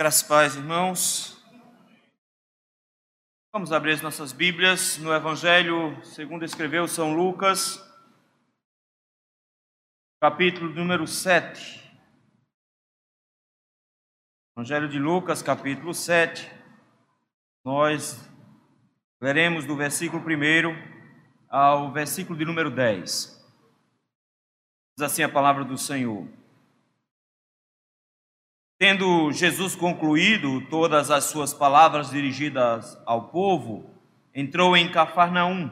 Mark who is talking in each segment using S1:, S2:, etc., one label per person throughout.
S1: Graças paz, irmãos. Vamos abrir as nossas Bíblias no Evangelho segundo escreveu São Lucas, capítulo número 7. Evangelho de Lucas, capítulo 7. Nós leremos do versículo 1 ao versículo de número 10. Diz assim a palavra do Senhor. Tendo Jesus concluído todas as suas palavras dirigidas ao povo, entrou em Cafarnaum.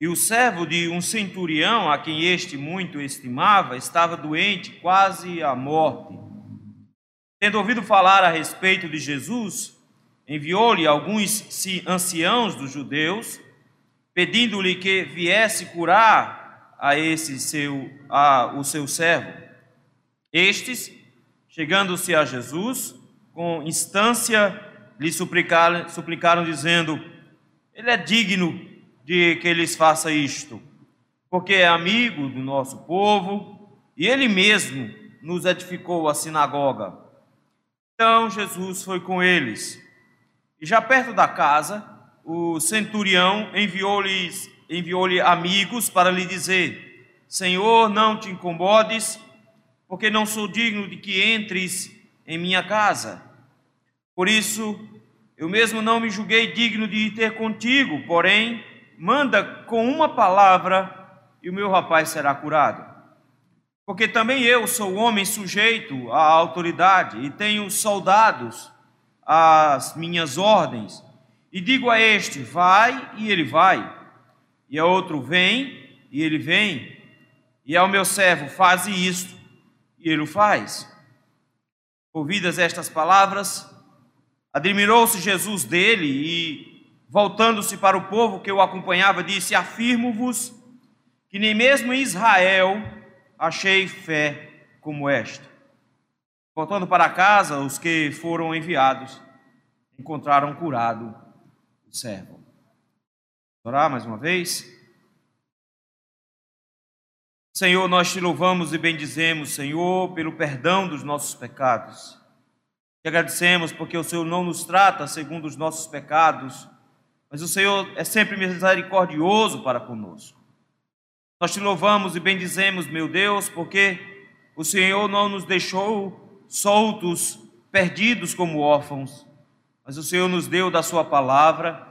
S1: E o servo de um centurião, a quem este muito estimava, estava doente, quase à morte. Tendo ouvido falar a respeito de Jesus, enviou-lhe alguns anciãos dos judeus, pedindo-lhe que viesse curar a esse seu a, o seu servo. Estes Chegando-se a Jesus, com instância, lhe suplicaram, suplicaram, dizendo: Ele é digno de que lhes faça isto, porque é amigo do nosso povo e ele mesmo nos edificou a sinagoga. Então Jesus foi com eles. E já perto da casa, o centurião enviou-lhe enviou amigos para lhe dizer: Senhor, não te incomodes porque não sou digno de que entres em minha casa. Por isso, eu mesmo não me julguei digno de ir ter contigo, porém, manda com uma palavra e o meu rapaz será curado. Porque também eu sou homem sujeito à autoridade e tenho soldados às minhas ordens. E digo a este: vai, e ele vai. E a outro: vem, e ele vem. E ao meu servo: faze isto e ele o faz. Ouvidas estas palavras, admirou-se Jesus dele e, voltando-se para o povo que o acompanhava, disse: Afirmo-vos que nem mesmo em Israel achei fé como esta. Voltando para casa, os que foram enviados encontraram curado o servo. Orar mais uma vez. Senhor, nós te louvamos e bendizemos, Senhor, pelo perdão dos nossos pecados. Te agradecemos porque o Senhor não nos trata segundo os nossos pecados, mas o Senhor é sempre misericordioso para conosco. Nós te louvamos e bendizemos, meu Deus, porque o Senhor não nos deixou soltos, perdidos como órfãos, mas o Senhor nos deu da Sua palavra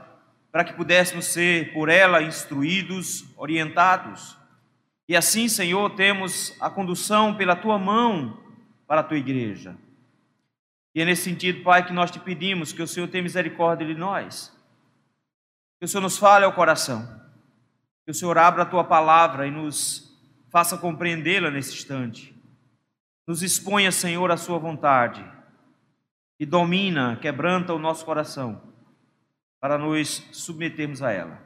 S1: para que pudéssemos ser por ela instruídos, orientados e assim, Senhor, temos a condução pela tua mão para a tua igreja. E é nesse sentido, Pai, que nós te pedimos que o Senhor tenha misericórdia de nós. Que o Senhor nos fale ao coração. Que o Senhor abra a tua palavra e nos faça compreendê-la nesse instante. Nos exponha, Senhor, a sua vontade. E domina, quebranta o nosso coração para nos submetermos a ela.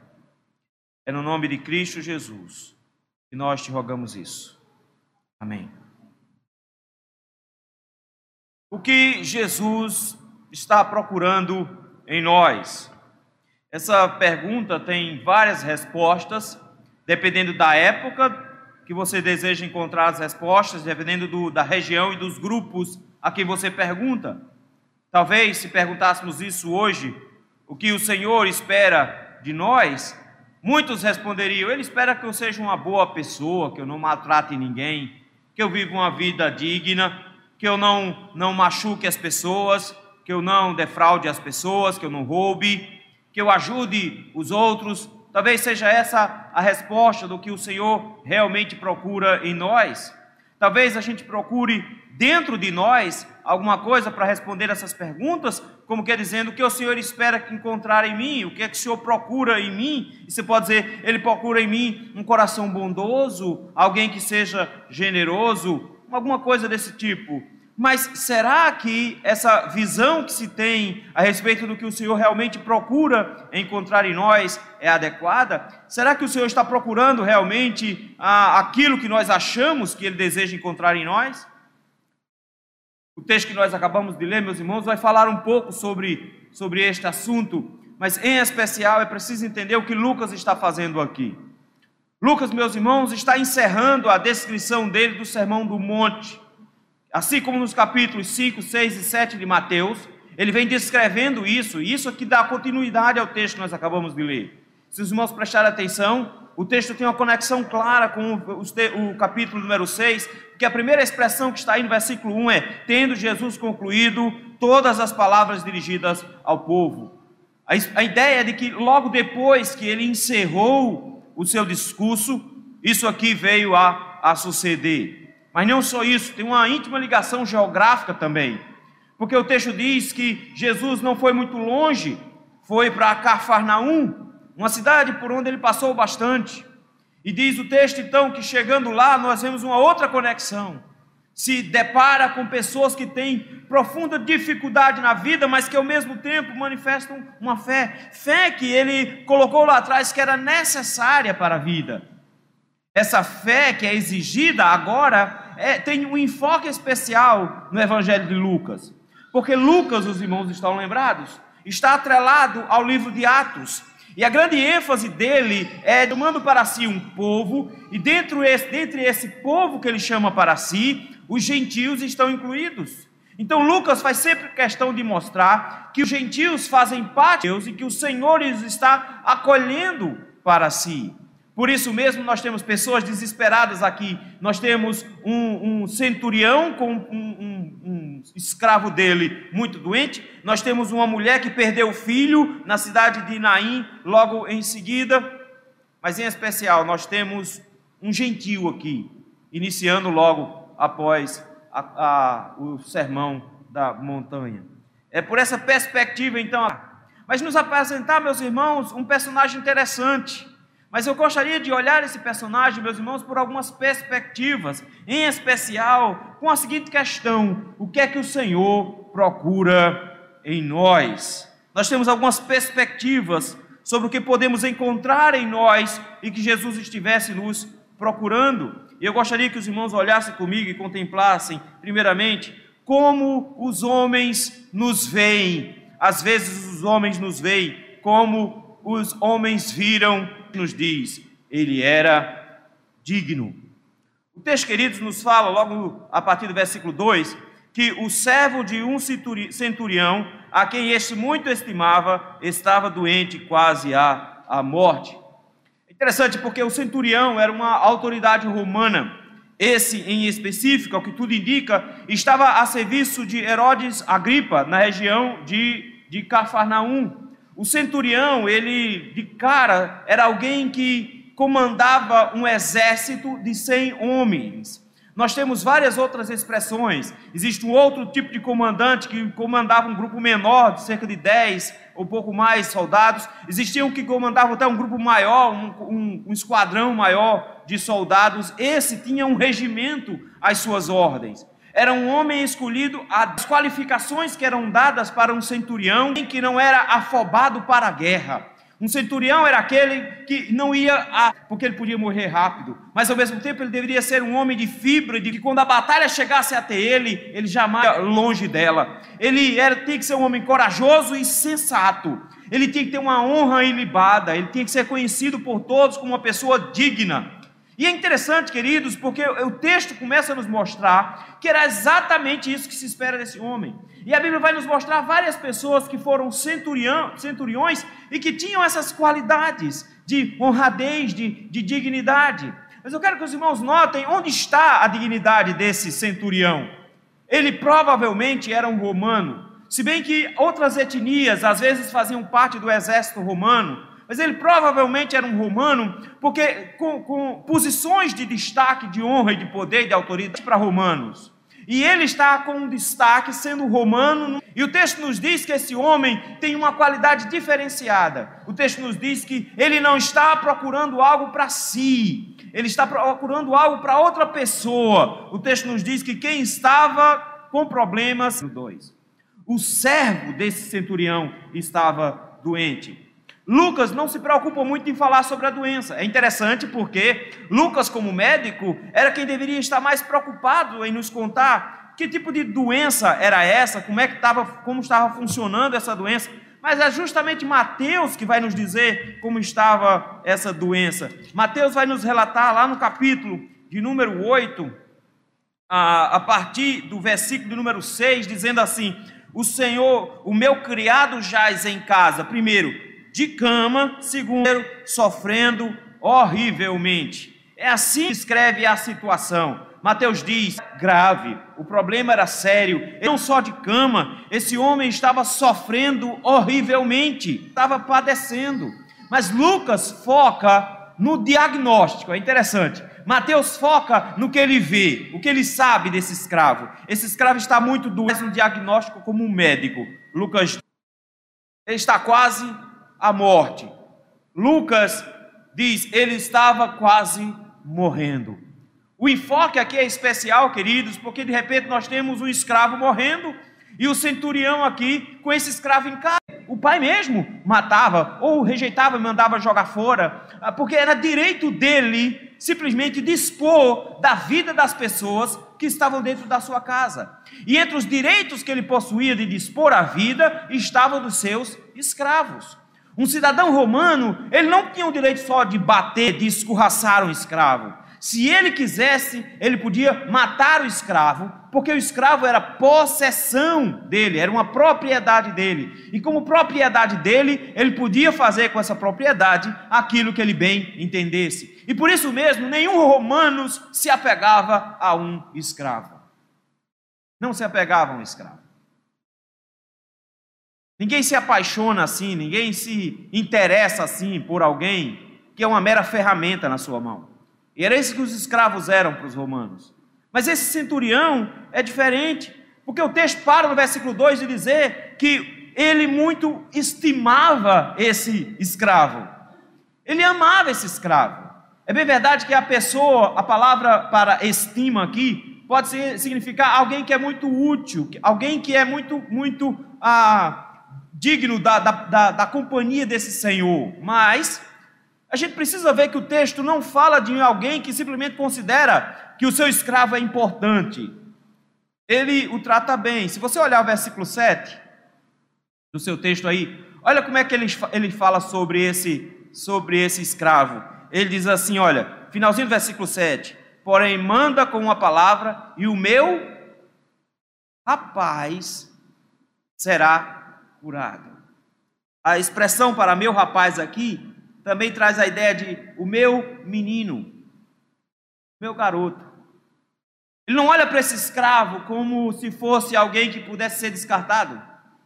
S1: É no nome de Cristo Jesus e nós te rogamos isso. Amém. O que Jesus está procurando em nós? Essa pergunta tem várias respostas, dependendo da época que você deseja encontrar as respostas, dependendo do, da região e dos grupos a quem você pergunta. Talvez, se perguntássemos isso hoje, o que o Senhor espera de nós, Muitos responderiam: Ele espera que eu seja uma boa pessoa, que eu não maltrate ninguém, que eu viva uma vida digna, que eu não, não machuque as pessoas, que eu não defraude as pessoas, que eu não roube, que eu ajude os outros. Talvez seja essa a resposta do que o Senhor realmente procura em nós. Talvez a gente procure dentro de nós alguma coisa para responder essas perguntas, como quer dizendo o que o Senhor espera encontrar em mim, o que é que o Senhor procura em mim. E você pode dizer, Ele procura em mim um coração bondoso, alguém que seja generoso, alguma coisa desse tipo. Mas será que essa visão que se tem a respeito do que o Senhor realmente procura encontrar em nós é adequada? Será que o Senhor está procurando realmente ah, aquilo que nós achamos que Ele deseja encontrar em nós? O texto que nós acabamos de ler, meus irmãos, vai falar um pouco sobre, sobre este assunto, mas em especial é preciso entender o que Lucas está fazendo aqui. Lucas, meus irmãos, está encerrando a descrição dele do Sermão do Monte. Assim como nos capítulos 5, 6 e 7 de Mateus, ele vem descrevendo isso, e isso aqui dá continuidade ao texto que nós acabamos de ler. Se os irmãos prestarem atenção, o texto tem uma conexão clara com o, capítulo número 6, porque a primeira expressão que está aí no versículo 1 é: Tendo Jesus concluído todas as palavras dirigidas ao povo. A, a ideia é de que logo depois que ele encerrou o seu discurso, isso aqui veio a, a suceder. Mas não só isso, tem uma íntima ligação geográfica também. Porque o texto diz que Jesus não foi muito longe, foi para Cafarnaum, uma cidade por onde ele passou bastante. E diz o texto então que chegando lá nós vemos uma outra conexão. Se depara com pessoas que têm profunda dificuldade na vida, mas que ao mesmo tempo manifestam uma fé, fé que ele colocou lá atrás que era necessária para a vida. Essa fé que é exigida agora é, tem um enfoque especial no Evangelho de Lucas. Porque Lucas, os irmãos estão lembrados, está atrelado ao livro de Atos. E a grande ênfase dele é tomando para si um povo, e dentro esse, dentre esse povo que ele chama para si, os gentios estão incluídos. Então Lucas faz sempre questão de mostrar que os gentios fazem parte de Deus e que o Senhor os está acolhendo para si. Por isso mesmo, nós temos pessoas desesperadas aqui. Nós temos um, um centurião com um, um, um, escravo dele muito doente. Nós temos uma mulher que perdeu o filho na cidade de Naim, logo em seguida. Mas em especial, nós temos um gentil aqui, iniciando logo após a, a, o sermão da montanha. É por essa perspectiva, então. Mas nos apresentar, meus irmãos, um personagem interessante mas eu gostaria de olhar esse personagem, meus irmãos, por algumas perspectivas, em especial com a seguinte questão: o que é que o Senhor procura em nós? Nós temos algumas perspectivas sobre o que podemos encontrar em nós e que Jesus estivesse nos procurando. E eu gostaria que os irmãos olhassem comigo e contemplassem, primeiramente, como os homens nos veem. Às vezes os homens nos veem como os homens viram nos diz, ele era digno. O texto, queridos, nos fala, logo a partir do versículo 2, que o servo de um centurião, a quem este muito estimava, estava doente quase à, à morte. Interessante porque o centurião era uma autoridade romana. Esse, em específico, ao que tudo indica, estava a serviço de Herodes Agripa, na região de, de Cafarnaum. O centurião, ele de cara era alguém que comandava um exército de 100 homens. Nós temos várias outras expressões. Existe um outro tipo de comandante que comandava um grupo menor, de cerca de 10 ou pouco mais soldados. Existia um que comandava até um grupo maior, um, um, um esquadrão maior de soldados. Esse tinha um regimento às suas ordens. Era um homem escolhido, as qualificações que eram dadas para um centurião, que não era afobado para a guerra. Um centurião era aquele que não ia, a, porque ele podia morrer rápido, mas ao mesmo tempo ele deveria ser um homem de fibra, de que quando a batalha chegasse até ele, ele jamais longe dela. Ele era, tinha que ser um homem corajoso e sensato. Ele tinha que ter uma honra ilibada, ele tinha que ser conhecido por todos como uma pessoa digna. E é interessante, queridos, porque o texto começa a nos mostrar que era exatamente isso que se espera desse homem. E a Bíblia vai nos mostrar várias pessoas que foram centuriões e que tinham essas qualidades de honradez, de, de dignidade. Mas eu quero que os irmãos notem onde está a dignidade desse centurião. Ele provavelmente era um romano, se bem que outras etnias às vezes faziam parte do exército romano mas ele provavelmente era um romano, porque com, com posições de destaque, de honra e de poder e de autoridade para romanos. E ele está com um destaque sendo romano. E o texto nos diz que esse homem tem uma qualidade diferenciada. O texto nos diz que ele não está procurando algo para si, ele está procurando algo para outra pessoa. O texto nos diz que quem estava com problemas, dois, o servo desse centurião estava doente. Lucas não se preocupa muito em falar sobre a doença. É interessante porque Lucas, como médico, era quem deveria estar mais preocupado em nos contar que tipo de doença era essa, como é que estava, como estava funcionando essa doença. Mas é justamente Mateus que vai nos dizer como estava essa doença. Mateus vai nos relatar lá no capítulo de número 8, a, a partir do versículo número 6, dizendo assim: O Senhor, o meu criado jaz em casa, primeiro, de cama, segundo, sofrendo horrivelmente. É assim que escreve a situação. Mateus diz, grave, o problema era sério, não só de cama, esse homem estava sofrendo horrivelmente, estava padecendo. Mas Lucas foca no diagnóstico, é interessante. Mateus foca no que ele vê, o que ele sabe desse escravo. Esse escravo está muito doente, um diagnóstico como um médico. Lucas ele está quase à morte. Lucas diz, ele estava quase morrendo. O enfoque aqui é especial, queridos, porque de repente nós temos um escravo morrendo e o centurião aqui com esse escravo em casa. O pai mesmo matava ou rejeitava e mandava jogar fora, ah, porque era direito dele simplesmente dispor da vida das pessoas que estavam dentro da sua casa. E entre os direitos que ele possuía de dispor a vida estavam dos seus escravos. Um cidadão romano, ele não tinha o direito só de bater, de escorraçar um escravo. Se ele quisesse, ele podia matar o escravo, porque o escravo era possessão dele, era uma propriedade dele. E como propriedade dele, ele podia fazer com essa propriedade aquilo que ele bem entendesse. E por isso mesmo, nenhum romano se apegava a um escravo. Não se apegava a um escravo. Ninguém se apaixona assim, ninguém se interessa assim por alguém que é uma mera ferramenta na sua mão. E era isso que os escravos eram para os romanos. Mas esse centurião é diferente, porque o texto para no versículo 2 de dizer que ele muito estimava esse escravo. Ele amava esse escravo. É bem verdade que a pessoa, a palavra para estima aqui, pode significar alguém que é muito útil, alguém que é muito, muito ah, digno da, da, da, da companhia desse Senhor. Mas a gente precisa ver que o texto não fala de alguém que simplesmente considera que o seu escravo é importante. Ele o trata bem. Se você olhar o versículo 7 do seu texto aí, olha como é que ele, ele fala sobre esse, sobre esse escravo. Ele diz assim: olha, finalzinho do versículo 7. Porém, manda com uma palavra, e o meu rapaz será curado. A expressão para meu rapaz aqui também traz a ideia de o meu menino, meu garoto. Ele não olha para esse escravo como se fosse alguém que pudesse ser descartado.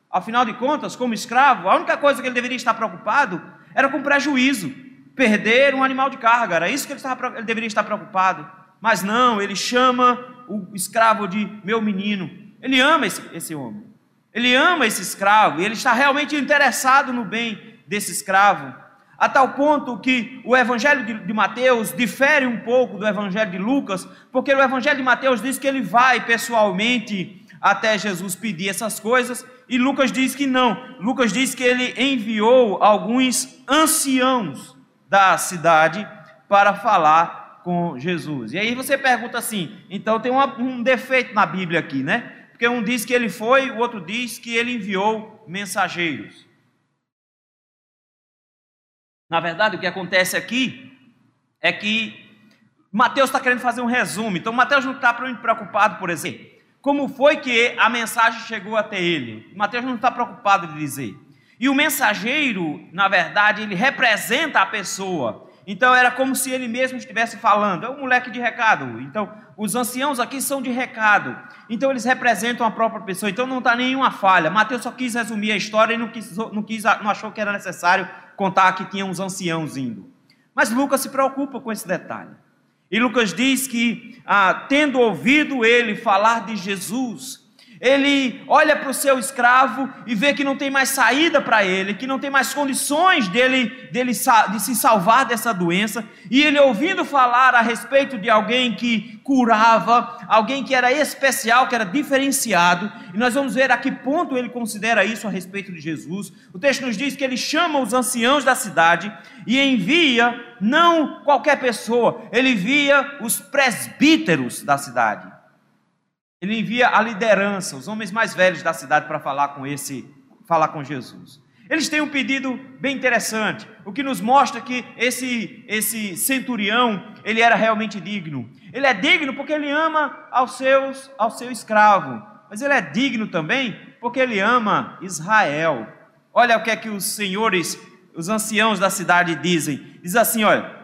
S1: Afinal de contas, como escravo, a única coisa que ele deveria estar preocupado era com prejuízo, perder um animal de carga. Era isso que ele, estava, ele deveria estar preocupado. Mas não, ele chama o escravo de meu menino. Ele ama esse, esse homem. Ele ama esse escravo e ele está realmente interessado no bem desse escravo a tal ponto que o Evangelho de, Mateus difere um pouco do Evangelho de Lucas, porque o Evangelho de Mateus diz que ele vai pessoalmente até Jesus pedir essas coisas, e Lucas diz que não. Lucas diz que ele enviou alguns anciãos da cidade para falar com Jesus. E aí você pergunta assim: então tem um defeito na Bíblia aqui, né? Porque um diz que ele foi, o outro diz que ele enviou mensageiros. Na verdade, o que acontece aqui é que Mateus está querendo fazer um resumo. Então, Mateus não está preocupado, por exemplo, como foi que a mensagem chegou até ele. Mateus não está preocupado de dizer. E o mensageiro, na verdade, ele representa a pessoa. Então era como se ele mesmo estivesse falando. É um moleque de recado. Então os anciãos aqui são de recado. Então eles representam a própria pessoa. Então não está nenhuma falha. Mateus só quis resumir a história e não, quis, não, quis, não achou que era necessário contar que tinha uns anciãos indo. Mas Lucas se preocupa com esse detalhe. E Lucas diz que, ah, tendo ouvido ele falar de Jesus, ele olha para o seu escravo e vê que não tem mais saída para ele, que não tem mais condições dele, dele de se salvar dessa doença. E ele ouvindo falar a respeito de alguém que curava, alguém que era especial, que era diferenciado, e nós vamos ver a que ponto ele considera isso a respeito de Jesus. O texto nos diz que ele chama os anciãos da cidade e envia não qualquer pessoa, ele envia os presbíteros da cidade. Ele envia a liderança, os homens mais velhos da cidade para falar com esse, falar com Jesus. Eles têm um pedido bem interessante, o que nos mostra que esse, esse centurião, ele era realmente digno. Ele é digno porque ele ama aos seus, ao seu escravo, mas ele é digno também porque ele ama Israel. Olha o que é que os senhores, os anciãos da cidade dizem. Diz assim, olha,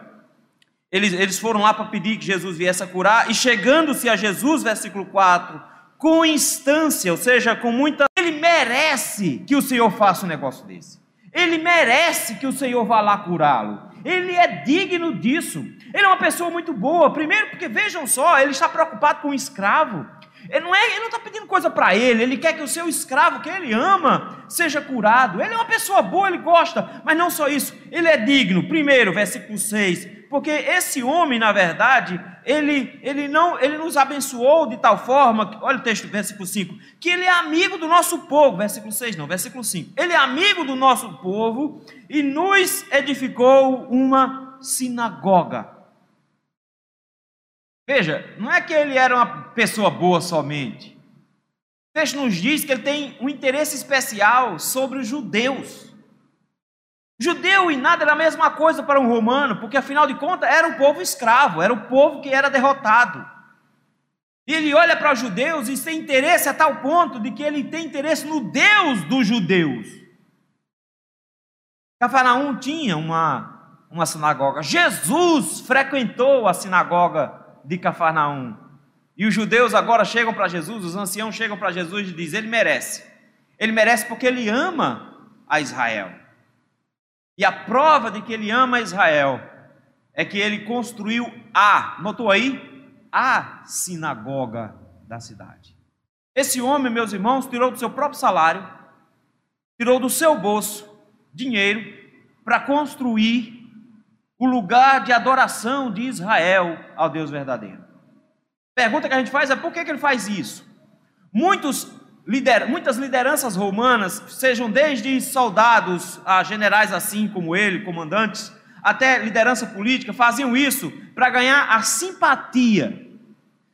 S1: eles, eles foram lá para pedir que Jesus viesse a curar, e chegando-se a Jesus, versículo 4, com instância, ou seja, com muita. Ele merece que o Senhor faça um negócio desse. Ele merece que o Senhor vá lá curá-lo. Ele é digno disso. Ele é uma pessoa muito boa. Primeiro, porque vejam só, ele está preocupado com o escravo. Ele não é, ele não está pedindo coisa para ele. Ele quer que o seu escravo, que ele ama, seja curado. Ele é uma pessoa boa, ele gosta. Mas não só isso. Ele é digno. Primeiro, versículo 6 porque esse homem, na verdade, ele, ele não ele nos abençoou de tal forma, olha o texto, versículo 5, que ele é amigo do nosso povo, versículo 6 não, versículo 5. Ele é amigo do nosso povo e nos edificou uma sinagoga. Veja, não é que ele era uma pessoa boa somente. O texto nos diz que ele tem um interesse especial sobre os judeus. Judeu e nada era a mesma coisa para um romano, porque afinal de contas era um povo escravo, era o povo que era derrotado. Ele olha para os judeus e tem interesse a tal ponto de que ele tem interesse no Deus dos judeus. Cafarnaum tinha uma, uma sinagoga. Jesus frequentou a sinagoga de Cafarnaum. E os judeus agora chegam para Jesus, os anciãos chegam para Jesus e dizem: Ele merece. Ele merece porque ele ama a Israel. E a prova de que ele ama Israel é que ele construiu a, notou aí? A sinagoga da cidade. Esse homem, meus irmãos, tirou do seu próprio salário, tirou do seu bolso dinheiro para construir o lugar de adoração de Israel ao Deus verdadeiro. Pergunta que a gente faz é por que, que ele faz isso? Muitos lider, muitas lideranças romanas, sejam desde soldados a generais assim como ele, comandantes, até liderança política, faziam isso para ganhar a simpatia.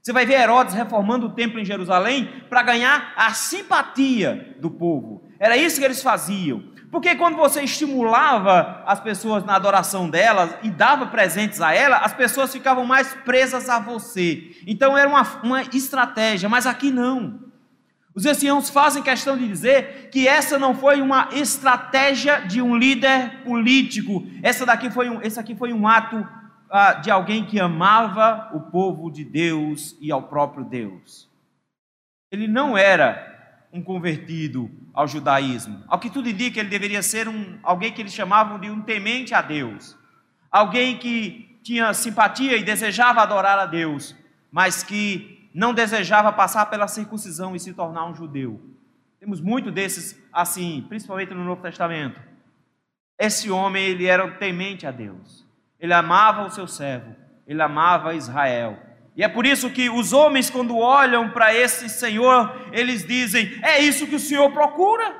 S1: Você vai ver Herodes reformando o templo em Jerusalém para ganhar a simpatia do povo. Era isso que eles faziam. Porque quando você estimulava as pessoas na adoração delas e dava presentes a elas, as pessoas ficavam mais presas a você. Então era uma, uma estratégia, mas aqui não. Os anciãos fazem questão de dizer que essa não foi uma estratégia de um líder político. Essa daqui foi um, esse aqui foi um ato ah, de alguém que amava o povo de Deus e ao próprio Deus. Ele não era um convertido ao judaísmo. Ao que tudo indica, ele deveria ser um, alguém que eles chamavam de um temente a Deus. Alguém que tinha simpatia e desejava adorar a Deus, mas que não desejava passar pela circuncisão e se tornar um judeu. Temos muito desses assim, principalmente no Novo Testamento. Esse homem, ele era temente a Deus. Ele amava o seu servo, ele amava Israel. E é por isso que os homens, quando olham para esse Senhor, eles dizem: É isso que o Senhor procura?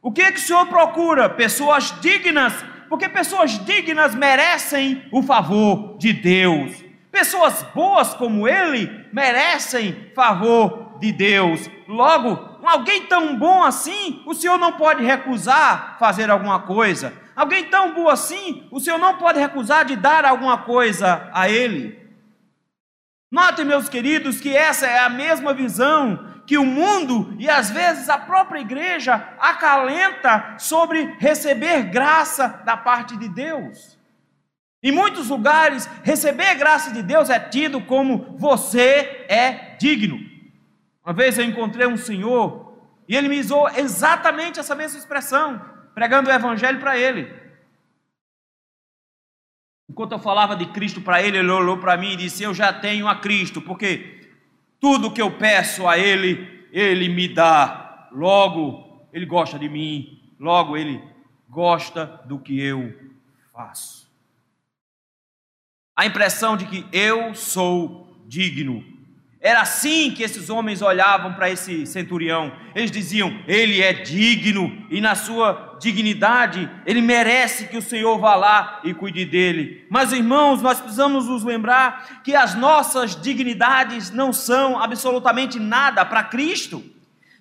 S1: O que, é que o Senhor procura? Pessoas dignas, porque pessoas dignas merecem o favor de Deus. Pessoas boas como ele merecem favor de Deus. Logo, alguém tão bom assim, o Senhor não pode recusar fazer alguma coisa. Alguém tão bom assim, o Senhor não pode recusar de dar alguma coisa a ele. Notem, meus queridos, que essa é a mesma visão que o mundo e às vezes a própria igreja acalenta sobre receber graça da parte de Deus. Em muitos lugares, receber a graça de Deus é tido como você é digno. Uma vez eu encontrei um senhor e ele me usou exatamente essa mesma expressão, pregando o evangelho para ele. Enquanto eu falava de Cristo para ele, ele olhou para mim e disse: Eu já tenho a Cristo, porque tudo que eu peço a Ele, Ele me dá. Logo, Ele gosta de mim, logo, Ele gosta do que eu faço a impressão de que eu sou digno. Era assim que esses homens olhavam para esse centurião. Eles diziam: ele é digno e na sua dignidade ele merece que o Senhor vá lá e cuide dele. Mas irmãos, nós precisamos nos lembrar que as nossas dignidades não são absolutamente nada para Cristo.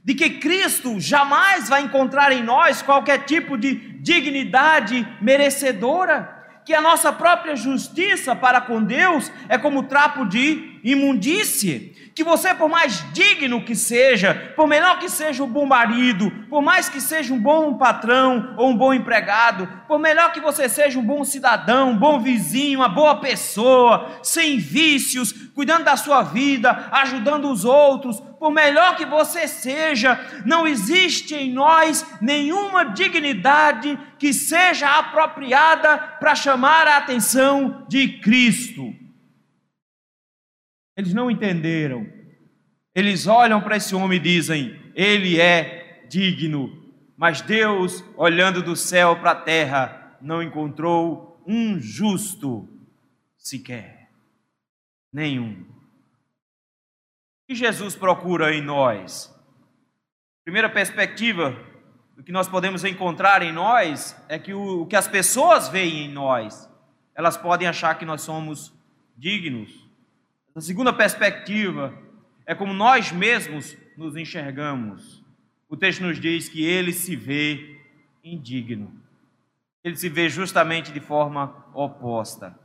S1: de que Cristo jamais vai encontrar em nós qualquer tipo de dignidade merecedora, que a nossa própria justiça para com Deus é como trapo de imundície, que você, por mais digno que seja, por melhor que seja um bom marido, por mais que seja um bom patrão ou um bom empregado, por melhor que você seja um bom cidadão, um bom vizinho, uma boa pessoa, sem vícios, cuidando da sua vida, ajudando os outros, por melhor que você seja, não existe em nós nenhuma dignidade que seja apropriada para chamar a atenção de Cristo. Eles não entenderam. Eles olham para esse homem e dizem: Ele é digno. Mas Deus, olhando do céu para a terra, não encontrou um justo sequer. Nenhum. Que Jesus procura em nós? Primeira perspectiva do que nós podemos encontrar em nós é que o, o que as pessoas veem em nós, elas podem achar que nós somos dignos. A segunda perspectiva é como nós mesmos nos enxergamos. O texto nos diz que ele se vê indigno. Ele se vê justamente de forma oposta.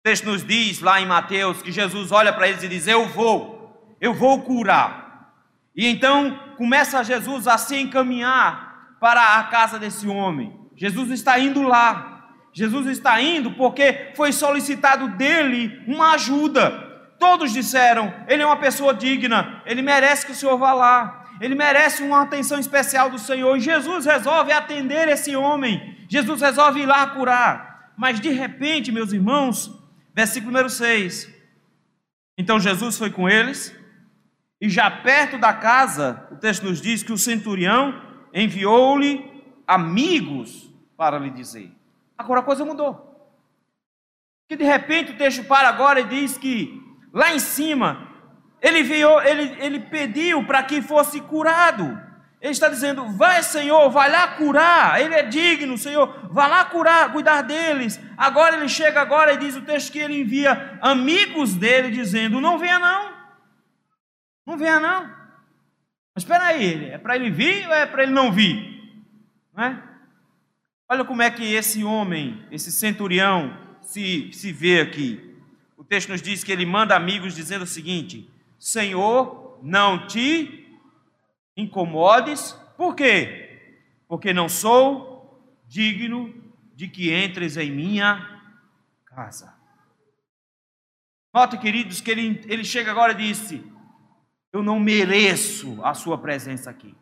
S1: O texto nos diz lá em Mateus que Jesus olha para eles e diz: Eu vou, eu vou curar. E então começa Jesus a se encaminhar para a casa desse homem. Jesus está indo lá. Jesus está indo porque foi solicitado dele uma ajuda. Todos disseram: Ele é uma pessoa digna, ele merece que o Senhor vá lá, ele merece uma atenção especial do Senhor. E Jesus resolve atender esse homem, Jesus resolve ir lá curar. Mas de repente, meus irmãos, versículo número 6. Então Jesus foi com eles, e já perto da casa, o texto nos diz que o centurião enviou-lhe amigos para lhe dizer. Agora a coisa mudou. Que de repente o texto para agora e diz que lá em cima, ele, ele, ele pediu para que fosse curado. Ele está dizendo: Vai, Senhor, vai lá curar. Ele é digno, Senhor, vai lá curar, cuidar deles. Agora ele chega agora e diz o texto que ele envia amigos dele dizendo: Não venha não, não venha não. Mas espera aí, é para ele vir ou é para ele não vir? Não é? Olha como é que esse homem, esse centurião, se, se vê aqui texto nos diz que ele manda amigos dizendo o seguinte: Senhor, não te incomodes, por quê? Porque não sou digno de que entres em minha casa. Note, queridos, que ele, ele chega agora e disse: Eu não mereço a sua presença aqui.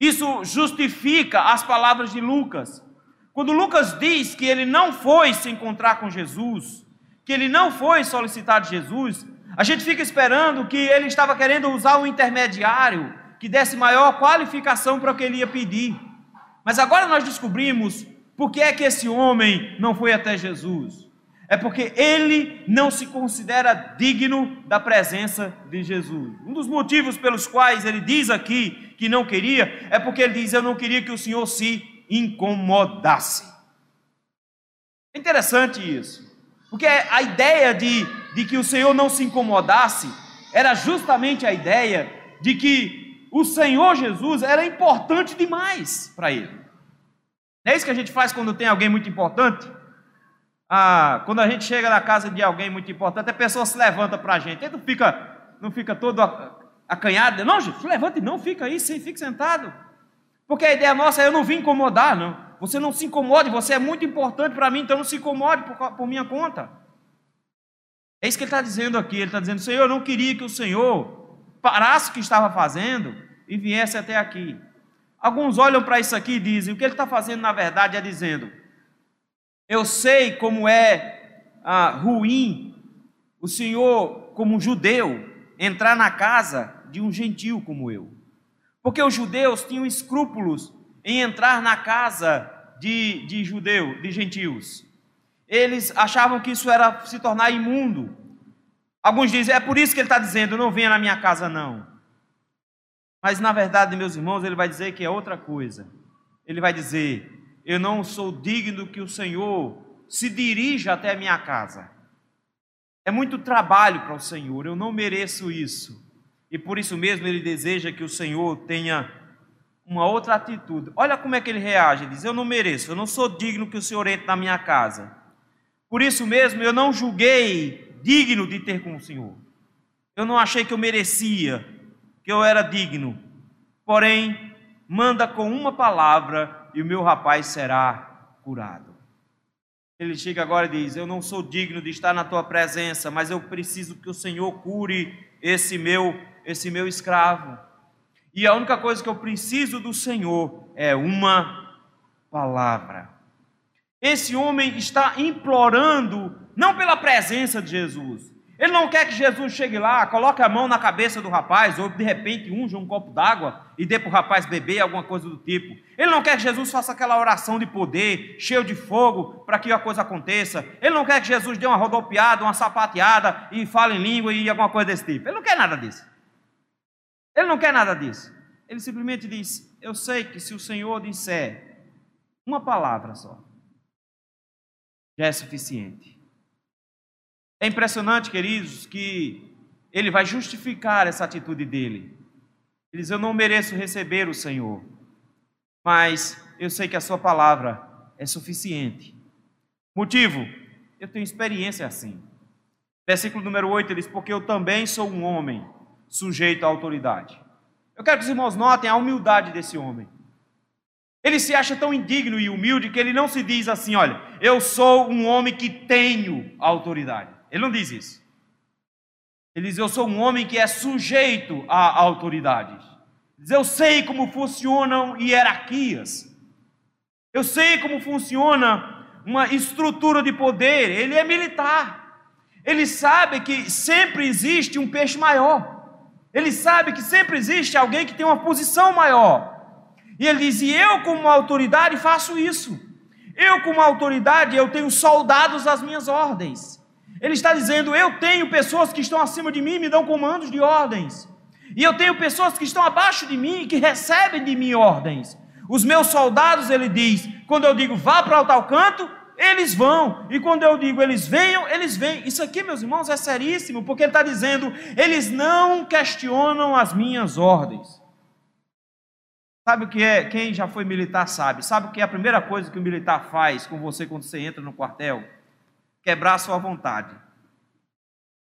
S1: Isso justifica as palavras de Lucas. Quando Lucas diz que ele não foi se encontrar com Jesus, que ele não foi solicitar de Jesus, a gente fica esperando que ele estava querendo usar um intermediário que desse maior qualificação para o que ele ia pedir. Mas agora nós descobrimos por que é que esse homem não foi até Jesus. É porque ele não se considera digno da presença de Jesus. Um dos motivos pelos quais ele diz aqui que não queria é porque ele diz: Eu não queria que o Senhor se incomodasse. É interessante isso. Porque a ideia de, de que o Senhor não se incomodasse era justamente a ideia de que o Senhor Jesus era importante demais para ele. Não é isso que a gente faz quando tem alguém muito importante? Ah, quando a gente chega na casa de alguém muito importante, a pessoa se levanta para a gente. Ele não fica, não fica todo acanhado. Não, gente, levante não, fica aí, fique sentado. Porque a ideia nossa é eu não vim incomodar, não. Você não se incomode, você é muito importante para mim, então não se incomode por, por minha conta. É isso que ele está dizendo aqui. Ele está dizendo: Senhor, eu não queria que o Senhor parasse o que estava fazendo e viesse até aqui. Alguns olham para isso aqui e dizem: o que ele está fazendo na verdade é dizendo: eu sei como é ah, ruim o Senhor, como judeu, entrar na casa de um gentil como eu. Porque os judeus tinham escrúpulos em entrar na casa de, de judeu, de gentios. Eles achavam que isso era se tornar imundo. Alguns dizem, é por isso que ele está dizendo, não venha na minha casa não. Mas na verdade, meus irmãos, ele vai dizer que é outra coisa. Ele vai dizer, eu não sou digno que o Senhor se dirija até a minha casa. É muito trabalho para o Senhor, eu não mereço isso. e por isso mesmo ele deseja que o Senhor tenha uma outra atitude. Olha como é que ele reage: ele diz, Eu não mereço, eu não sou digno que o Senhor entre na minha casa. Por isso mesmo eu não julguei digno de ter com o Senhor. Eu não achei que eu merecia, que eu era digno. Porém, manda com uma palavra e o meu rapaz será curado. Ele chega agora e diz: Eu não sou digno de estar na tua presença, mas eu preciso que o Senhor cure esse meu, esse meu escravo. E a única coisa que eu preciso do Senhor é uma palavra. Esse homem está implorando, não pela presença de Jesus, ele não quer que Jesus chegue lá, coloque a mão na cabeça do rapaz, ou de repente unja um copo d'água e dê para o rapaz beber, alguma coisa do tipo. Ele não quer que Jesus faça aquela oração de poder, cheio de fogo, para que a coisa aconteça. Ele não quer que Jesus dê uma rodopiada, uma sapateada e fale em língua e alguma coisa desse tipo. Ele não quer nada disso. Ele não quer nada disso. Ele simplesmente diz: Eu sei que se o Senhor disser uma palavra só, já é suficiente. É impressionante, queridos, que ele vai justificar essa atitude dele. Ele diz: Eu não mereço receber o Senhor, mas eu sei que a Sua palavra é suficiente. Motivo: eu tenho experiência assim. Versículo número 8 ele diz: Porque eu também sou um homem sujeito à autoridade. Eu quero que os irmãos notem a humildade desse homem. Ele se acha tão indigno e humilde que ele não se diz assim: Olha, eu sou um homem que tenho autoridade. Ele não diz isso. Ele diz: Eu sou um homem que é sujeito a autoridades. Diz: Eu sei como funcionam hierarquias. Eu sei como funciona uma estrutura de poder. Ele é militar. Ele sabe que sempre existe um peixe maior. Ele sabe que sempre existe alguém que tem uma posição maior. E ele diz: E eu, como autoridade, faço isso. Eu, como autoridade, eu tenho soldados às minhas ordens. Ele está dizendo: Eu tenho pessoas que estão acima de mim e me dão comandos de ordens. E eu tenho pessoas que estão abaixo de mim e que recebem de mim ordens. Os meus soldados, ele diz, quando eu digo vá para o tal canto, eles vão. E quando eu digo eles venham, eles vêm. Isso aqui, meus irmãos, é seríssimo, porque ele está dizendo: eles não questionam as minhas ordens. Sabe o que é? Quem já foi militar sabe. Sabe o que é a primeira coisa que o militar faz com você quando você entra no quartel? Quebrar a sua vontade.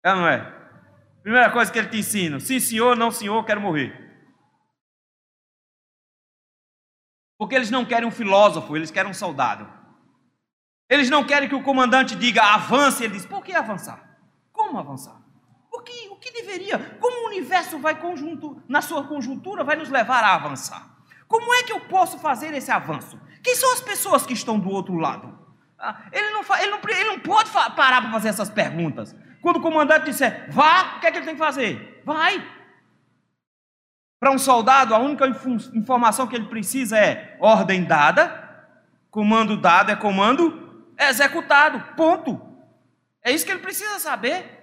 S1: É não é? Primeira coisa que ele te ensina: sim, senhor, não, senhor, quero morrer. Porque eles não querem um filósofo, eles querem um soldado. Eles não querem que o comandante diga avance, ele diz: por que avançar? Como avançar? O que, o que deveria? Como o universo vai conjunto, na sua conjuntura vai nos levar a avançar? Como é que eu posso fazer esse avanço? Quem são as pessoas que estão do outro lado? Ah, ele não, ele não, ele não pode parar para fazer essas perguntas. Quando o comandante disser, vá, o que é que ele tem que fazer? Vai. Para um soldado, a única informação que ele precisa é ordem dada, comando dado é comando executado. Ponto. É isso que ele precisa saber.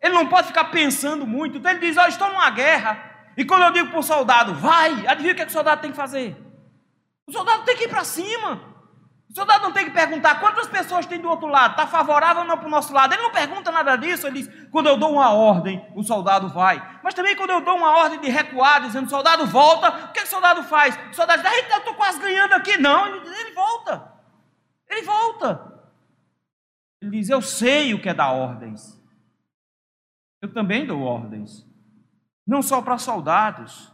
S1: Ele não pode ficar pensando muito. Então ele diz: oh, estou numa guerra. E quando eu digo para o soldado, vai, adivinha o que, é que o soldado tem que fazer? O soldado tem que ir para cima. O soldado não tem que perguntar quantas pessoas tem do outro lado, está favorável ou não para o nosso lado. Ele não pergunta nada disso, ele diz: quando eu dou uma ordem, o soldado vai. Mas também quando eu dou uma ordem de recuar, dizendo soldado volta, o que, é que o soldado faz? O soldado diz: eu estou quase ganhando aqui. Não, ele, ele volta. Ele volta. Ele diz: eu sei o que é dar ordens. Eu também dou ordens. Não só para soldados.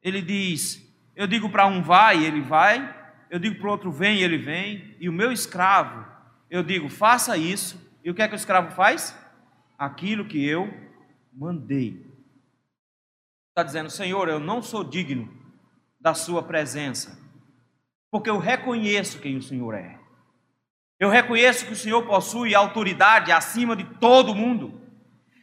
S1: Ele diz: eu digo para um vai, ele vai eu digo para o outro, vem, ele vem, e o meu escravo, eu digo, faça isso, e o que é que o escravo faz? Aquilo que eu mandei. Está dizendo, Senhor, eu não sou digno da Sua presença, porque eu reconheço quem o Senhor é. Eu reconheço que o Senhor possui autoridade acima de todo mundo.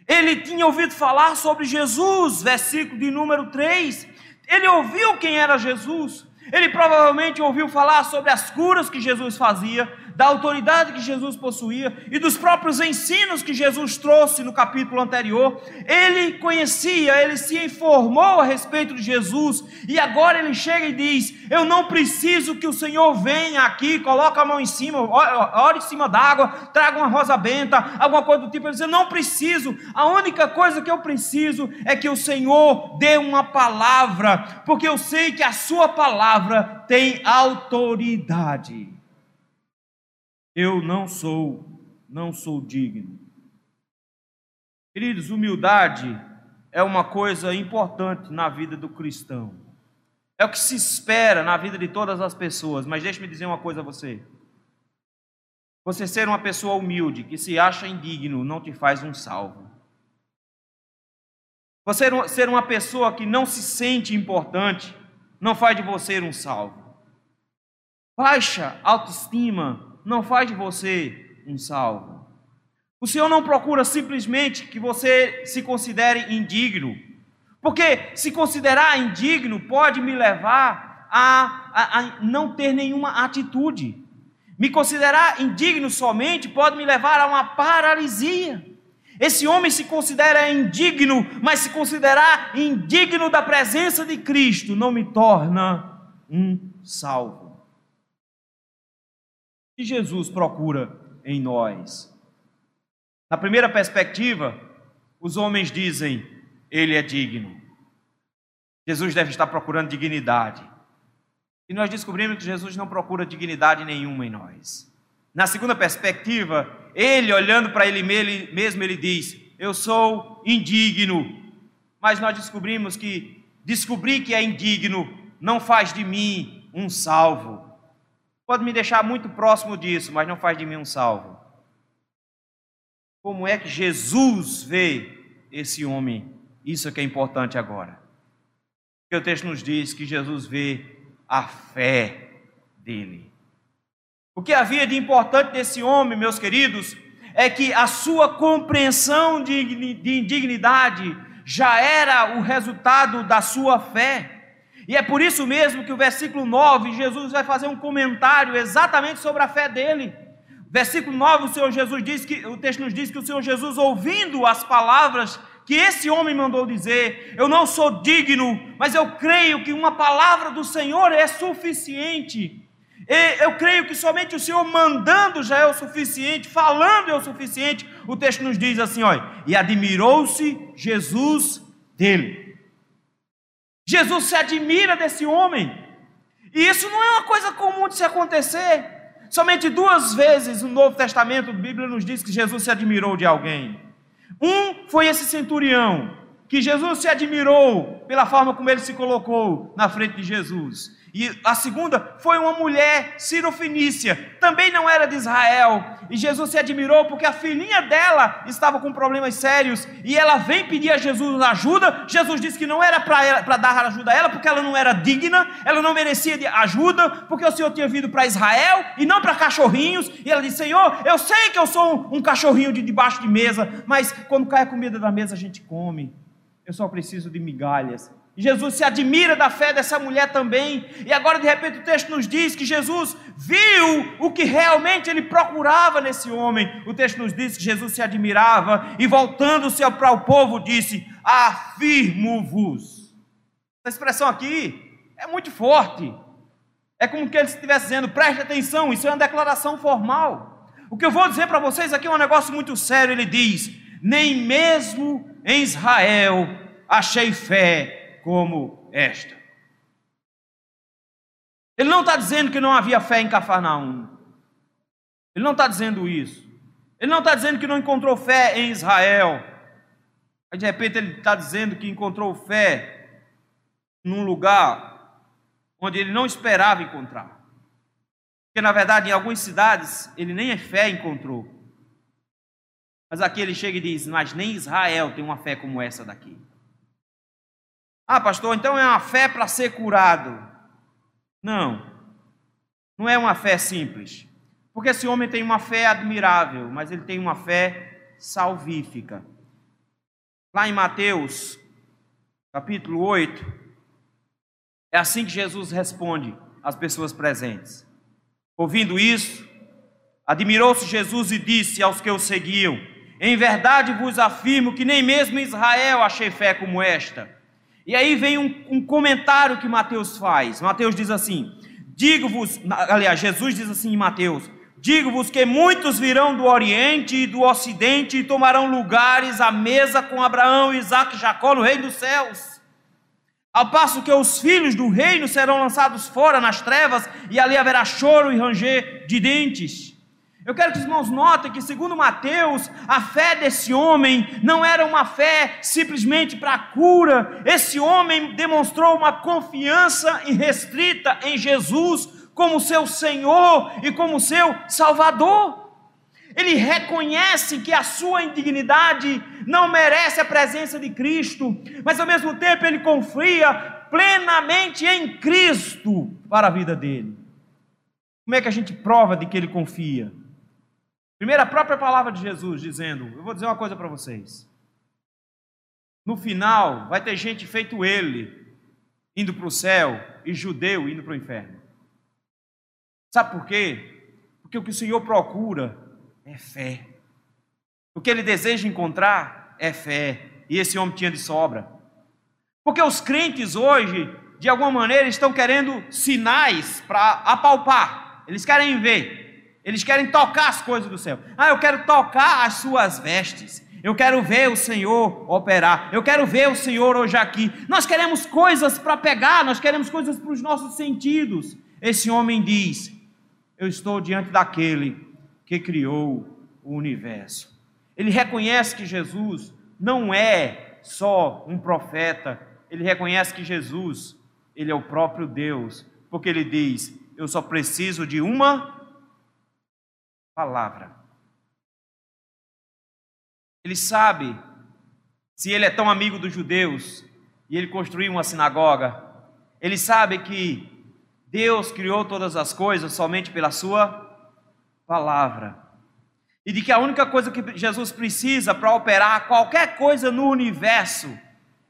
S1: Ele tinha ouvido falar sobre Jesus, versículo de número 3. Ele ouviu quem era Jesus. Ele provavelmente ouviu falar sobre as curas que Jesus fazia, da autoridade que Jesus possuía e dos próprios ensinos que Jesus trouxe no capítulo anterior. Ele conhecia, ele se informou a respeito de Jesus e agora ele chega e diz: Eu não preciso que o Senhor venha aqui, coloque a mão em cima, ore em cima d'água, traga uma rosa benta, alguma coisa do tipo. Ele diz: Eu não preciso, a única coisa que eu preciso é que o Senhor dê uma palavra, porque eu sei que a Sua palavra tem autoridade. Eu não sou, não sou digno. Queridos, humildade é uma coisa importante na vida do cristão. É o que se espera na vida de todas as pessoas. Mas deixe-me dizer uma coisa a você. Você ser uma pessoa humilde, que se acha indigno, não te faz um salvo. Você ser uma pessoa que não se sente importante, não faz de você um salvo. Baixa autoestima não faz de você um salvo. O Senhor não procura simplesmente que você se considere indigno, porque se considerar indigno pode me levar a, a, a não ter nenhuma atitude. Me considerar indigno somente pode me levar a uma paralisia. Esse homem se considera indigno, mas se considerar indigno da presença de Cristo não me torna um salvo que Jesus procura em nós? Na primeira perspectiva, os homens dizem: Ele é digno. Jesus deve estar procurando dignidade. E nós descobrimos que Jesus não procura dignidade nenhuma em nós. Na segunda perspectiva, ele olhando para ele mesmo, ele diz: Eu sou indigno. Mas nós descobrimos que descobrir que é indigno não faz de mim um salvo. Pode me deixar muito próximo disso, mas não faz de mim um salvo. Como é que Jesus vê esse homem? Isso é que é importante agora. Porque o texto nos diz que Jesus vê a fé dele. O que havia de importante nesse homem, meus queridos, é que a sua compreensão de indignidade já era o resultado da sua fé. E é por isso mesmo que o versículo 9, Jesus vai fazer um comentário exatamente sobre a fé dele. Versículo 9, o Senhor Jesus diz que o texto nos diz que o Senhor Jesus ouvindo as palavras que esse homem mandou dizer, eu não sou digno, mas eu creio que uma palavra do Senhor é suficiente. Eu creio que somente o Senhor mandando já é o suficiente, falando é o suficiente. O texto nos diz assim, olha, e admirou-se Jesus dele. Jesus se admira desse homem. E isso não é uma coisa comum de se acontecer. Somente duas vezes no Novo Testamento, a Bíblia nos diz que Jesus se admirou de alguém. Um foi esse centurião, que Jesus se admirou pela forma como ele se colocou na frente de Jesus. E a segunda foi uma mulher cirofenícia, também não era de Israel. E Jesus se admirou porque a filhinha dela estava com problemas sérios e ela vem pedir a Jesus ajuda. Jesus disse que não era para dar ajuda a ela porque ela não era digna, ela não merecia ajuda, porque o Senhor tinha vindo para Israel e não para cachorrinhos. E ela disse: Senhor, eu sei que eu sou um cachorrinho de debaixo de mesa, mas quando cai a comida da mesa a gente come. Eu só preciso de migalhas. Jesus se admira da fé dessa mulher também. E agora, de repente, o texto nos diz que Jesus viu o que realmente ele procurava nesse homem. O texto nos diz que Jesus se admirava e, voltando-se para o povo, disse: Afirmo-vos. Essa expressão aqui é muito forte. É como que ele estivesse dizendo: preste atenção, isso é uma declaração formal. O que eu vou dizer para vocês aqui é um negócio muito sério. Ele diz: Nem mesmo em Israel achei fé como esta. Ele não está dizendo que não havia fé em Cafarnaum. Ele não está dizendo isso. Ele não está dizendo que não encontrou fé em Israel. Aí de repente ele está dizendo que encontrou fé num lugar onde ele não esperava encontrar. Porque na verdade em algumas cidades ele nem a fé encontrou. Mas aqui ele chega e diz: Mas nem Israel tem uma fé como essa daqui. Ah, pastor, então é uma fé para ser curado. Não, não é uma fé simples. Porque esse homem tem uma fé admirável, mas ele tem uma fé salvífica. Lá em Mateus, capítulo 8, é assim que Jesus responde às pessoas presentes. Ouvindo isso, Admirou-se Jesus e disse aos que o seguiam: Em verdade vos afirmo que nem mesmo em Israel achei fé como esta. E aí vem um, um comentário que Mateus faz. Mateus diz assim: Digo-vos, aliás, Jesus diz assim em Mateus: Digo-vos que muitos virão do Oriente e do Ocidente e tomarão lugares à mesa com Abraão, Isaac e Jacó no reino dos céus. Ao passo que os filhos do reino serão lançados fora nas trevas, e ali haverá choro e ranger de dentes. Eu quero que os irmãos notem que, segundo Mateus, a fé desse homem não era uma fé simplesmente para cura. Esse homem demonstrou uma confiança irrestrita em Jesus como seu Senhor e como seu Salvador. Ele reconhece que a sua indignidade não merece a presença de Cristo, mas ao mesmo tempo ele confia plenamente em Cristo para a vida dele. Como é que a gente prova de que ele confia? Primeiro, a própria palavra de Jesus dizendo: Eu vou dizer uma coisa para vocês. No final, vai ter gente feito ele, indo para o céu, e judeu indo para o inferno. Sabe por quê? Porque o que o Senhor procura é fé. O que ele deseja encontrar é fé. E esse homem tinha de sobra. Porque os crentes hoje, de alguma maneira, estão querendo sinais para apalpar. Eles querem ver. Eles querem tocar as coisas do céu. Ah, eu quero tocar as suas vestes. Eu quero ver o Senhor operar. Eu quero ver o Senhor hoje aqui. Nós queremos coisas para pegar, nós queremos coisas para os nossos sentidos. Esse homem diz: Eu estou diante daquele que criou o universo. Ele reconhece que Jesus não é só um profeta, ele reconhece que Jesus, ele é o próprio Deus, porque ele diz: Eu só preciso de uma palavra. Ele sabe, se ele é tão amigo dos judeus e ele construiu uma sinagoga, ele sabe que Deus criou todas as coisas somente pela sua palavra. E de que a única coisa que Jesus precisa para operar qualquer coisa no universo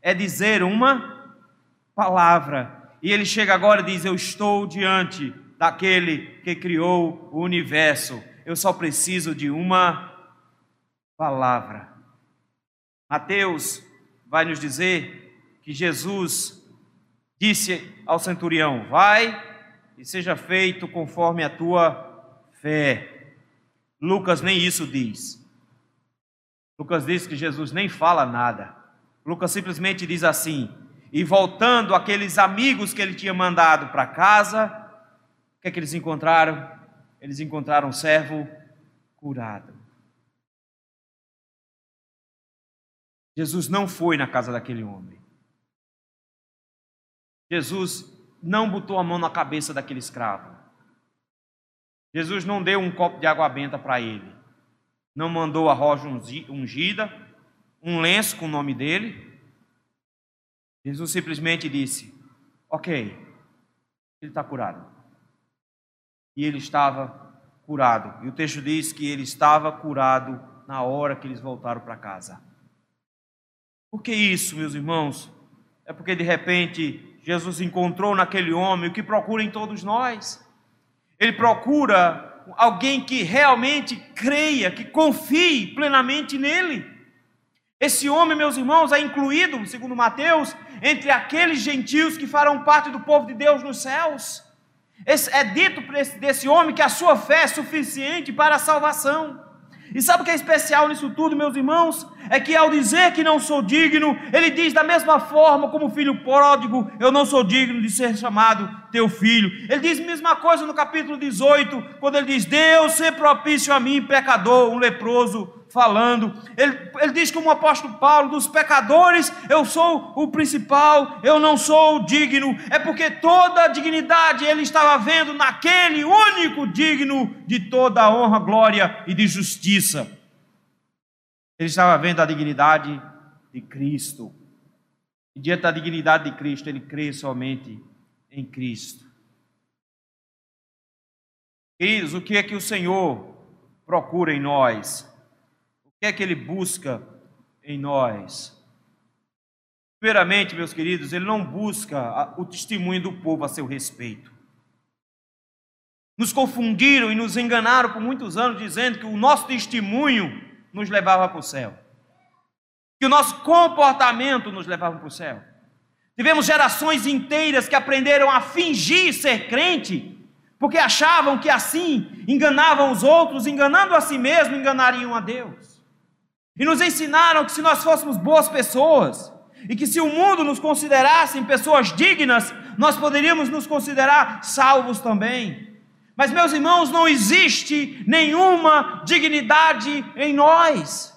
S1: é dizer uma palavra. E ele chega agora e diz: Eu estou diante daquele que criou o universo eu só preciso de uma palavra. Mateus vai nos dizer que Jesus disse ao centurião: Vai e seja feito conforme a tua fé. Lucas nem isso diz. Lucas diz que Jesus nem fala nada. Lucas simplesmente diz assim: E voltando aqueles amigos que ele tinha mandado para casa, o que é que eles encontraram? Eles encontraram um servo curado. Jesus não foi na casa daquele homem. Jesus não botou a mão na cabeça daquele escravo. Jesus não deu um copo de água benta para ele. Não mandou a roja ungida, um lenço com o nome dele. Jesus simplesmente disse: Ok, ele está curado e ele estava curado. E o texto diz que ele estava curado na hora que eles voltaram para casa. Por que isso, meus irmãos? É porque de repente Jesus encontrou naquele homem o que procura em todos nós. Ele procura alguém que realmente creia, que confie plenamente nele. Esse homem, meus irmãos, é incluído, segundo Mateus, entre aqueles gentios que farão parte do povo de Deus nos céus. É dito desse homem que a sua fé é suficiente para a salvação. E sabe o que é especial nisso tudo, meus irmãos? É que ao dizer que não sou digno, ele diz da mesma forma como o filho pródigo, eu não sou digno de ser chamado teu filho. Ele diz a mesma coisa no capítulo 18, quando ele diz: Deus, ser propício a mim, pecador, um leproso, falando. Ele, ele diz como o apóstolo Paulo: dos pecadores eu sou o principal, eu não sou digno. É porque toda a dignidade ele estava vendo naquele único digno de toda a honra, glória e de justiça. Ele estava vendo a dignidade de Cristo. E diante da dignidade de Cristo, ele crê somente em Cristo. Queridos, o que é que o Senhor procura em nós? que é que ele busca em nós? Primeiramente, meus queridos, ele não busca o testemunho do povo a seu respeito. nos confundiram e nos enganaram por muitos anos, dizendo que o nosso testemunho nos levava para o céu, que o nosso comportamento nos levava para o céu. Tivemos gerações inteiras que aprenderam a fingir ser crente, porque achavam que assim enganavam os outros, enganando a si mesmo, enganariam a Deus. E nos ensinaram que se nós fôssemos boas pessoas, e que se o mundo nos considerasse pessoas dignas, nós poderíamos nos considerar salvos também. Mas, meus irmãos, não existe nenhuma dignidade em nós.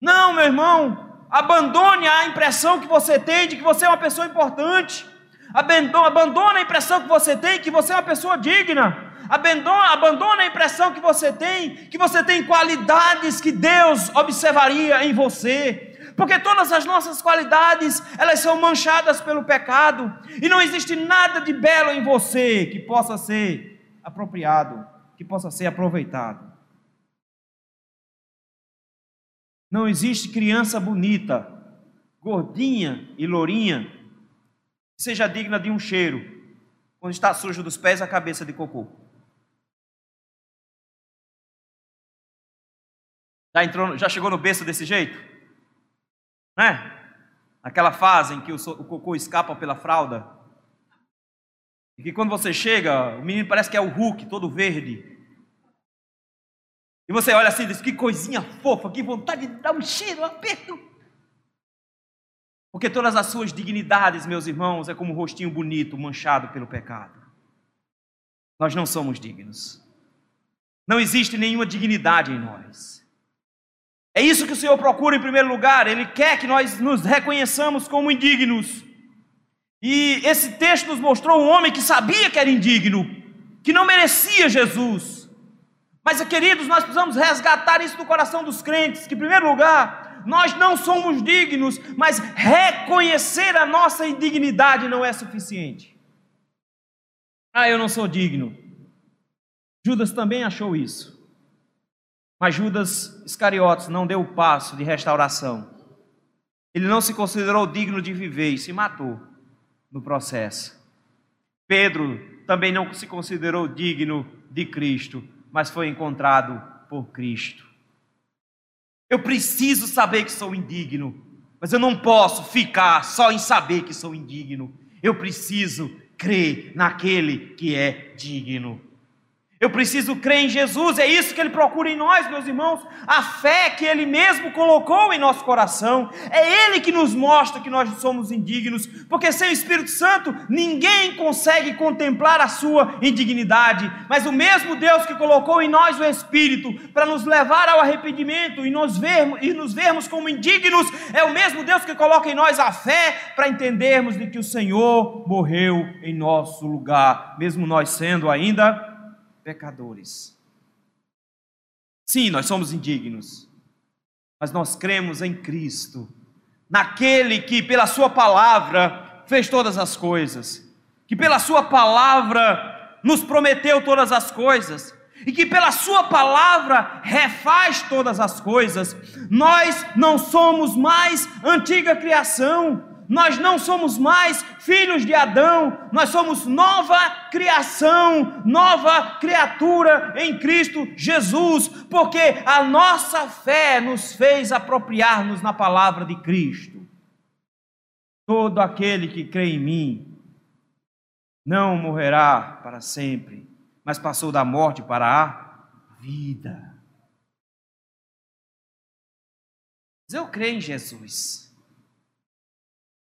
S1: Não, meu irmão, abandone a impressão que você tem de que você é uma pessoa importante. Abandone a impressão que você tem que você é uma pessoa digna. Abandona a impressão que você tem que você tem qualidades que Deus observaria em você porque todas as nossas qualidades, elas são manchadas pelo pecado, e não existe nada de belo em você que possa ser apropriado, que possa ser aproveitado. Não existe criança bonita, gordinha e lourinha, que seja digna de um cheiro, quando está sujo dos pés a cabeça de cocô. Já, entrou, já chegou no berço desse jeito? Né? Aquela fase em que o, o cocô escapa pela fralda. E que quando você chega, o menino parece que é o Hulk, todo verde. E você olha assim e diz: que coisinha fofa, que vontade de dar um cheiro, um aperto. Porque todas as suas dignidades, meus irmãos, é como um rostinho bonito, manchado pelo pecado. Nós não somos dignos. Não existe nenhuma dignidade em nós. É isso que o Senhor procura em primeiro lugar, Ele quer que nós nos reconheçamos como indignos. E esse texto nos mostrou um homem que sabia que era indigno, que não merecia Jesus. Mas, queridos, nós precisamos resgatar isso do coração dos crentes, que em primeiro lugar, nós não somos dignos, mas reconhecer a nossa indignidade não é suficiente. Ah, eu não sou digno. Judas também achou isso. Mas Judas Iscariotes não deu o passo de restauração. Ele não se considerou digno de viver e se matou no processo. Pedro também não se considerou digno de Cristo, mas foi encontrado por Cristo. Eu preciso saber que sou indigno, mas eu não posso ficar só em saber que sou indigno. Eu preciso crer naquele que é digno. Eu preciso crer em Jesus, é isso que Ele procura em nós, meus irmãos. A fé que Ele mesmo colocou em nosso coração, é Ele que nos mostra que nós somos indignos, porque sem o Espírito Santo ninguém consegue contemplar a sua indignidade. Mas o mesmo Deus que colocou em nós o Espírito para nos levar ao arrependimento e nos, vermos, e nos vermos como indignos, é o mesmo Deus que coloca em nós a fé para entendermos de que o Senhor morreu em nosso lugar, mesmo nós sendo ainda pecadores. Sim, nós somos indignos, mas nós cremos em Cristo, naquele que, pela Sua palavra, fez todas as coisas, que pela Sua palavra nos prometeu todas as coisas, e que pela Sua palavra refaz todas as coisas. Nós não somos mais antiga criação, nós não somos mais filhos de Adão, nós somos nova criação, nova criatura em Cristo Jesus, porque a nossa fé nos fez apropriar-nos na palavra de Cristo. Todo aquele que crê em mim não morrerá para sempre, mas passou da morte para a vida. Eu creio em Jesus.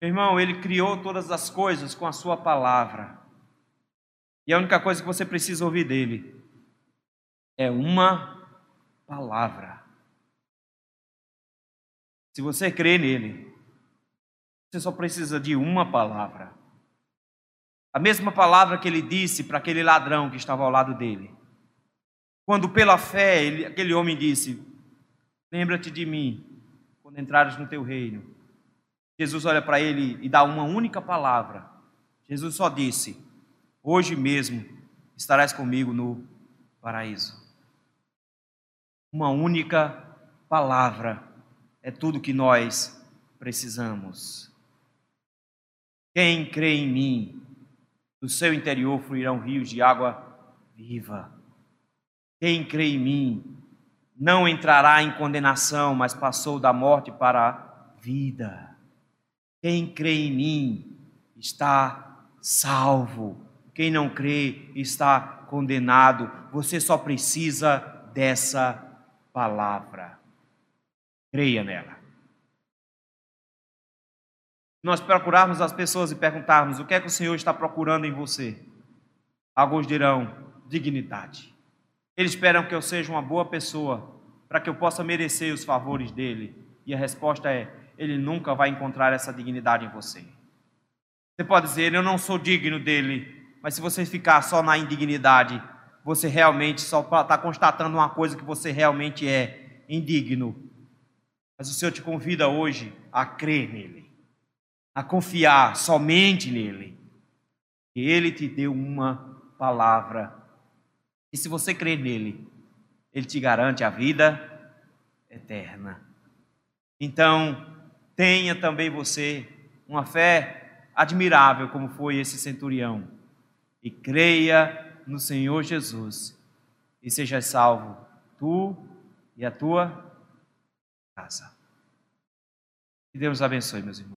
S1: Irmão, ele criou todas as coisas com a sua palavra. E a única coisa que você precisa ouvir dele é uma palavra. Se você crê nele, você só precisa de uma palavra. A mesma palavra que ele disse para aquele ladrão que estava ao lado dele. Quando pela fé ele, aquele homem disse: Lembra-te de mim quando entrares no teu reino. Jesus olha para ele e dá uma única palavra. Jesus só disse: Hoje mesmo estarás comigo no paraíso. Uma única palavra é tudo que nós precisamos. Quem crê em mim, do seu interior fluirão rios de água viva. Quem crê em mim não entrará em condenação, mas passou da morte para a vida. Quem crê em mim está salvo. Quem não crê está condenado. Você só precisa dessa palavra. Creia nela. Nós procurarmos as pessoas e perguntarmos o que é que o Senhor está procurando em você. Alguns dirão dignidade. Eles esperam que eu seja uma boa pessoa para que eu possa merecer os favores dele. E a resposta é: ele nunca vai encontrar essa dignidade em você. Você pode dizer: eu não sou digno dele. Mas se você ficar só na indignidade, você realmente só está constatando uma coisa que você realmente é indigno. Mas o Senhor te convida hoje a crer nele, a confiar somente nele. E ele te deu uma palavra. E se você crer nele, ele te garante a vida eterna. Então, tenha também você uma fé admirável, como foi esse centurião, e creia no Senhor Jesus e seja salvo, tu e a tua casa. Que Deus abençoe, meus irmãos.